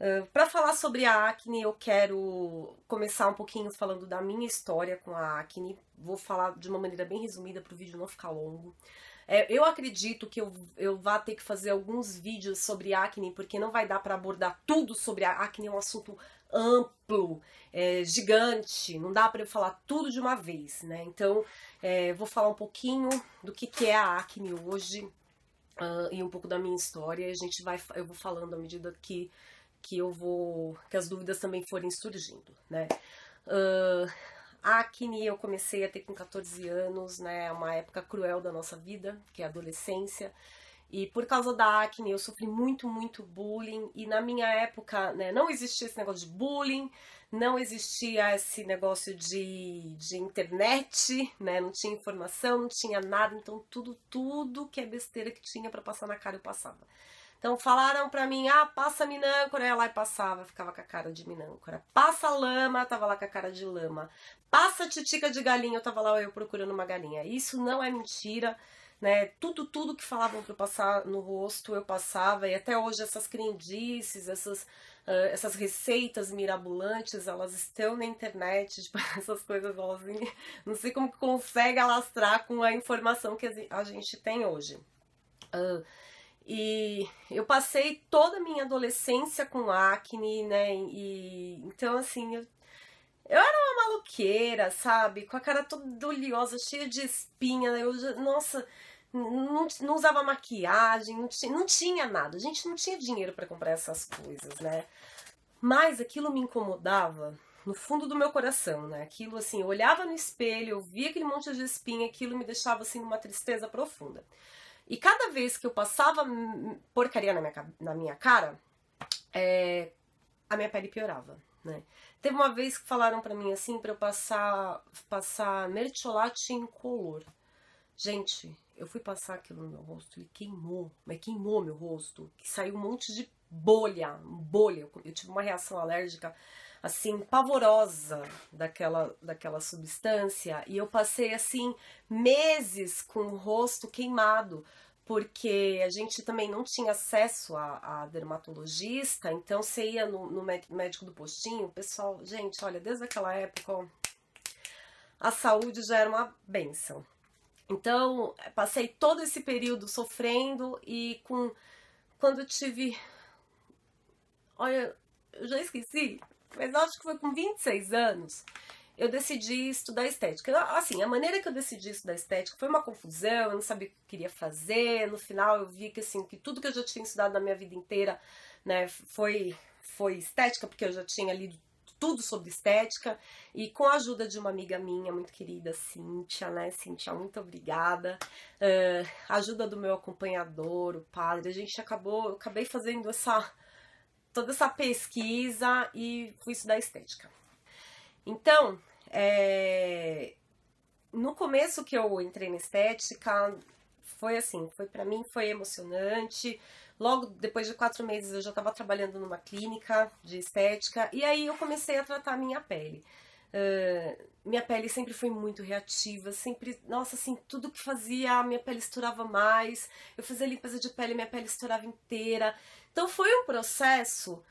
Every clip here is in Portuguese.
Uh, para falar sobre a acne, eu quero começar um pouquinho falando da minha história com a acne. Vou falar de uma maneira bem resumida para o vídeo não ficar longo. É, eu acredito que eu, eu vá ter que fazer alguns vídeos sobre acne, porque não vai dar para abordar tudo sobre a acne, é um assunto amplo, é, gigante, não dá para eu falar tudo de uma vez, né? Então, é, vou falar um pouquinho do que, que é a acne hoje uh, e um pouco da minha história. A gente vai, eu vou falando à medida que, que eu vou, que as dúvidas também forem surgindo, né? Uh, Acne eu comecei a ter com 14 anos, né? É uma época cruel da nossa vida, que é a adolescência. E por causa da acne eu sofri muito, muito bullying. E na minha época, né, não existia esse negócio de bullying, não existia esse negócio de, de internet, né? Não tinha informação, não tinha nada. Então tudo, tudo que é besteira que tinha para passar na cara eu passava. Então falaram pra mim, ah, passa minâncora, ela lá e passava, ficava com a cara de minâncora. Passa lama, tava lá com a cara de lama. Passa titica de galinha, eu tava lá eu procurando uma galinha. Isso não é mentira, né? Tudo, tudo que falavam pra eu passar no rosto, eu passava. E até hoje essas crendices, essas, uh, essas receitas mirabolantes, elas estão na internet, tipo, essas coisas, elas não sei como que consegue alastrar com a informação que a gente tem hoje. Uh, e eu passei toda a minha adolescência com acne, né? E então assim, eu, eu era uma maluqueira, sabe? Com a cara toda oleosa, cheia de espinha. Né? Eu, nossa, não, não usava maquiagem, não tinha, não tinha nada. A gente não tinha dinheiro para comprar essas coisas, né? Mas aquilo me incomodava no fundo do meu coração, né? Aquilo assim, eu olhava no espelho, eu via aquele monte de espinha, aquilo me deixava assim numa tristeza profunda. E cada vez que eu passava porcaria na minha, na minha cara, é, a minha pele piorava, né? Teve uma vez que falaram para mim assim para eu passar passar mertiolate incolor. Gente, eu fui passar aquilo no meu rosto e queimou, mas queimou meu rosto, que saiu um monte de bolha, bolha. Eu tive uma reação alérgica assim pavorosa daquela daquela substância e eu passei assim meses com o rosto queimado porque a gente também não tinha acesso a, a dermatologista, então você ia no, no, médico do postinho, pessoal, gente, olha, desde aquela época ó, a saúde já era uma benção. Então, passei todo esse período sofrendo e com quando tive olha, eu já esqueci, mas acho que foi com 26 anos, eu decidi estudar estética. Assim, a maneira que eu decidi estudar estética foi uma confusão, eu não sabia o que eu queria fazer. No final eu vi que assim, que tudo que eu já tinha estudado na minha vida inteira, né, foi foi estética, porque eu já tinha lido tudo sobre estética e com a ajuda de uma amiga minha muito querida, Cíntia, né? Cíntia, muito obrigada. Uh, ajuda do meu acompanhador, o padre, a gente acabou, eu acabei fazendo essa toda essa pesquisa e fui estudar estética. Então, é, no começo que eu entrei na estética, foi assim, foi para mim foi emocionante. Logo depois de quatro meses eu já estava trabalhando numa clínica de estética e aí eu comecei a tratar a minha pele. Uh, minha pele sempre foi muito reativa, sempre, nossa, assim, tudo que fazia, minha pele estourava mais. Eu fazia limpeza de pele, minha pele estourava inteira. Então foi um processo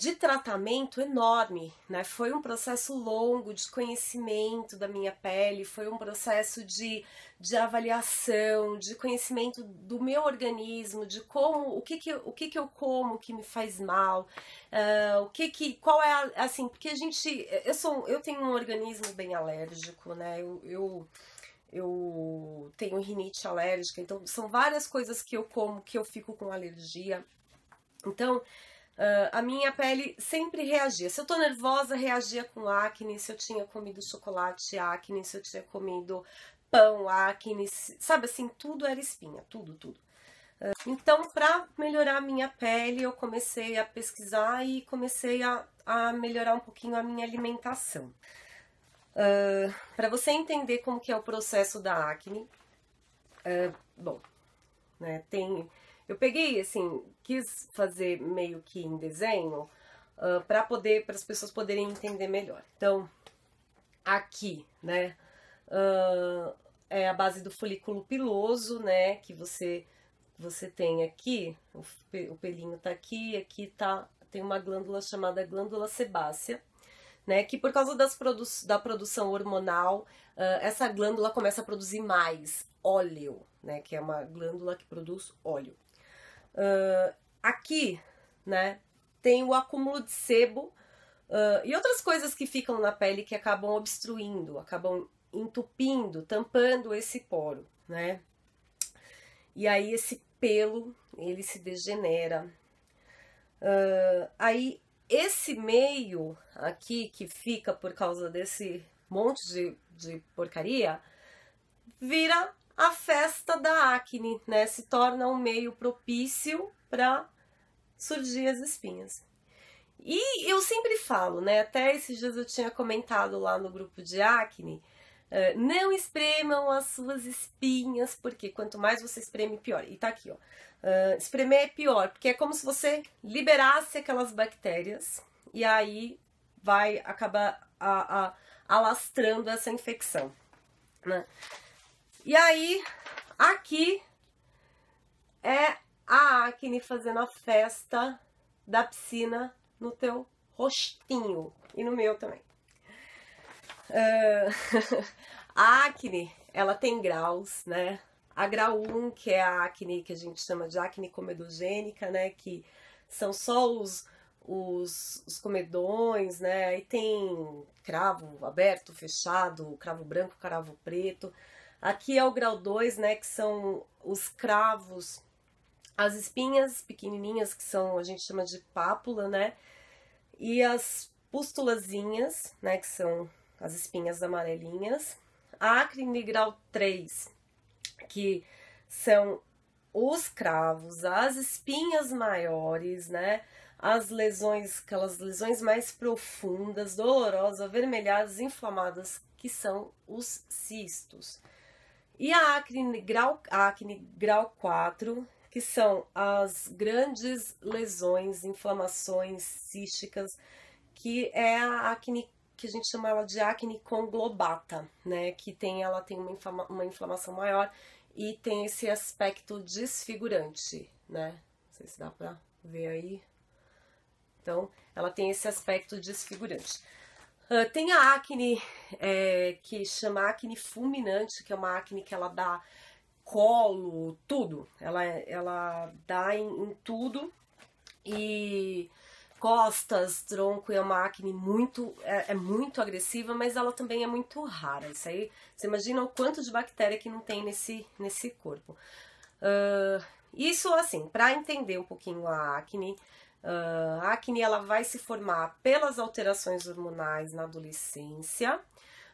de tratamento enorme, né? Foi um processo longo de conhecimento da minha pele, foi um processo de, de avaliação, de conhecimento do meu organismo, de como, o que que, o que, que eu como que me faz mal, uh, o que que, qual é a, assim, porque a gente, eu sou, eu tenho um organismo bem alérgico, né? eu, eu eu tenho rinite alérgica, então são várias coisas que eu como que eu fico com alergia. Então, Uh, a minha pele sempre reagia. Se eu tô nervosa, reagia com acne. Se eu tinha comido chocolate, acne. Se eu tinha comido pão, acne. Sabe assim, tudo era espinha, tudo, tudo. Uh, então, para melhorar a minha pele, eu comecei a pesquisar e comecei a, a melhorar um pouquinho a minha alimentação. Uh, para você entender como que é o processo da acne, bom, né, tem eu peguei, assim, quis fazer meio que em desenho uh, para poder, para as pessoas poderem entender melhor. Então, aqui, né, uh, é a base do folículo piloso, né, que você você tem aqui, o, pelinho tá aqui, aqui tá tem uma glândula chamada glândula sebácea, né? Que por causa das produ da produção hormonal, uh, essa glândula começa a produzir mais óleo, né? Que é uma glândula que produz óleo. Uh, aqui, né? Tem o acúmulo de sebo uh, e outras coisas que ficam na pele que acabam obstruindo, acabam entupindo, tampando esse poro, né? E aí esse pelo ele se degenera. Uh, aí esse meio aqui que fica por causa desse monte de, de porcaria vira a festa da acne, né? Se torna um meio propício para surgir as espinhas. E eu sempre falo, né? Até esses dias eu tinha comentado lá no grupo de acne. Uh, não espremam as suas espinhas, porque quanto mais você espreme, pior. E tá aqui, ó. Uh, espremer é pior, porque é como se você liberasse aquelas bactérias e aí vai acabar a, a, alastrando essa infecção. Né? E aí, aqui é a acne fazendo a festa da piscina no teu rostinho e no meu também. Uh, a acne, ela tem graus, né? A grau 1, que é a acne que a gente chama de acne comedogênica, né? Que são só os, os, os comedões, né? Aí tem cravo aberto, fechado, cravo branco, cravo preto. Aqui é o grau 2, né? Que são os cravos, as espinhas pequenininhas, que são, a gente chama de pápula, né? E as pustulazinhas, né? Que são as espinhas amarelinhas. A acne grau 3 que são os cravos, as espinhas maiores, né? As lesões, aquelas lesões mais profundas, dolorosas, avermelhadas, inflamadas, que são os cistos. E a acne grau, acne grau 4, que são as grandes lesões, inflamações císticas, que é a acne que a gente chama ela de acne conglobata, né? Que tem ela tem uma, inflama, uma inflamação maior e tem esse aspecto desfigurante, né? Não sei se dá pra ver aí. Então, ela tem esse aspecto desfigurante. Uh, tem a acne é, que chama acne fulminante, que é uma acne que ela dá colo, tudo. Ela, ela dá em, em tudo. E costas, tronco, é uma acne muito, é, é, muito agressiva, mas ela também é muito rara. Isso aí, você imagina o quanto de bactéria que não tem nesse, nesse corpo. Uh, isso, assim, para entender um pouquinho a acne, uh, a acne ela vai se formar pelas alterações hormonais na adolescência.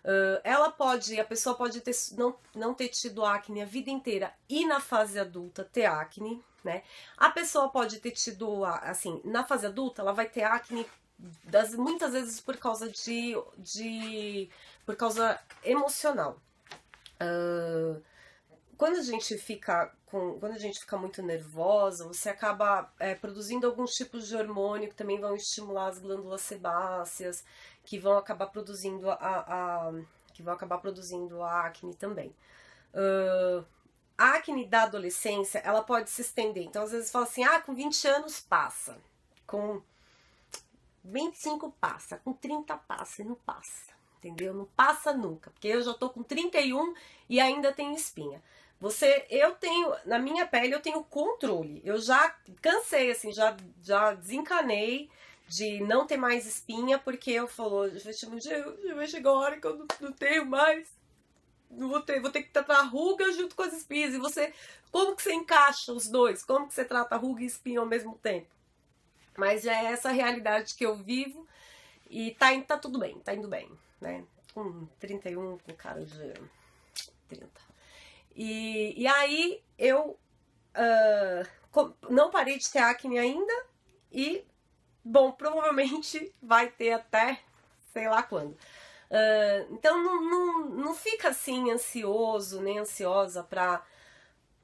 Uh, ela pode, a pessoa pode ter, não, não ter tido acne a vida inteira e na fase adulta ter acne, né? A pessoa pode ter tido, assim, na fase adulta, ela vai ter acne das, muitas vezes por causa de, de por causa emocional. Uh, quando a gente fica com, quando a gente fica muito nervosa, você acaba é, produzindo alguns tipos de hormônio que também vão estimular as glândulas sebáceas, que vão acabar produzindo a, a que vão acabar produzindo a acne também. Uh, a acne da adolescência, ela pode se estender. Então, às vezes fala assim, ah, com 20 anos passa. Com 25 passa, com 30 passa e não passa. Entendeu? Não passa nunca. Porque eu já tô com 31 e ainda tenho espinha. Você, eu tenho, na minha pele eu tenho controle. Eu já cansei, assim, já, já desencanei de não ter mais espinha, porque eu falou, vai chegar a hora que eu não, não tenho mais vou ter, vou ter que tratar ruga junto com as espinhas. E você, como que você encaixa os dois? Como que você trata ruga e espinha ao mesmo tempo? Mas já é essa realidade que eu vivo e tá, tá tudo bem, tá indo bem, né? Com 31, com cara de 30. E, e aí eu uh, não parei de ter acne ainda e, bom, provavelmente vai ter até sei lá quando. Uh, então não, não, não fica assim ansioso nem ansiosa para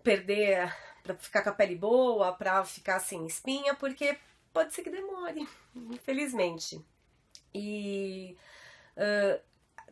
perder, para ficar com a pele boa, para ficar sem espinha, porque pode ser que demore, infelizmente. E uh,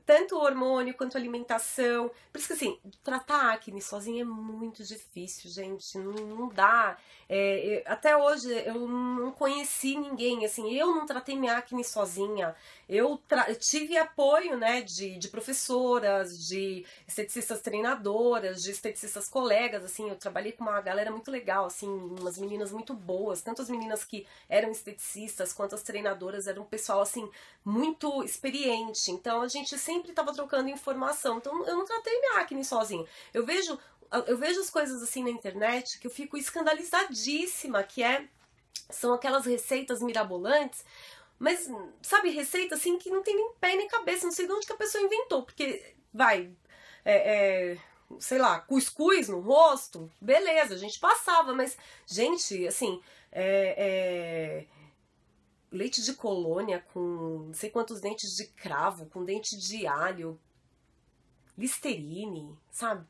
tanto o hormônio quanto a alimentação. Por isso que assim, tratar acne sozinha é muito difícil, gente. Não, não dá. É, até hoje eu não conheci ninguém, assim, eu não tratei minha acne sozinha. Eu, eu tive apoio, né, de, de professoras, de esteticistas treinadoras, de esteticistas colegas, assim, eu trabalhei com uma galera muito legal, assim, umas meninas muito boas, tanto as meninas que eram esteticistas quanto as treinadoras, eram um pessoal, assim, muito experiente. Então a gente sempre estava trocando informação. Então eu não tratei minha acne sozinha. Eu vejo eu vejo as coisas assim na internet que eu fico escandalizadíssima, que é são aquelas receitas mirabolantes, mas sabe, receita assim que não tem nem pé nem cabeça, não sei de onde que a pessoa inventou, porque vai, é, é, sei lá, cuscuz no rosto, beleza, a gente passava, mas, gente, assim, é, é, leite de colônia com não sei quantos dentes de cravo, com dente de alho, listerine, sabe?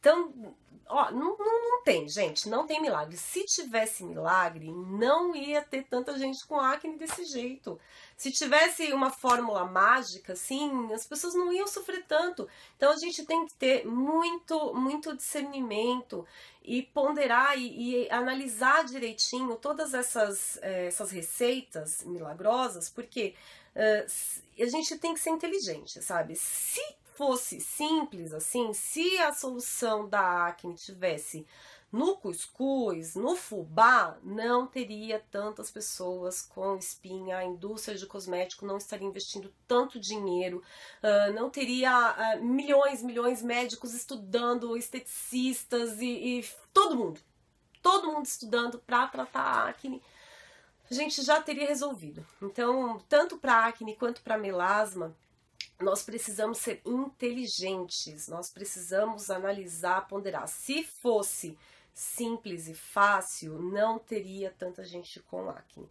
Então, ó, não, não, não, tem, gente, não tem milagre. Se tivesse milagre, não ia ter tanta gente com acne desse jeito. Se tivesse uma fórmula mágica, assim, as pessoas não iam sofrer tanto. Então a gente tem que ter muito, muito discernimento e ponderar e, e analisar direitinho todas essas, é, essas receitas milagrosas, porque uh, a gente tem que ser inteligente, sabe? Se fosse simples assim, se a solução da acne tivesse no cuscuz, no fubá, não teria tantas pessoas com espinha, a indústria de cosmético não estaria investindo tanto dinheiro, uh, não teria uh, milhões, milhões de médicos estudando, esteticistas e, e todo mundo, todo mundo estudando para tratar a acne a gente já teria resolvido. Então, tanto para acne quanto para melasma, nós precisamos ser inteligentes, nós precisamos analisar, ponderar. Se fosse simples e fácil, não teria tanta gente com acne.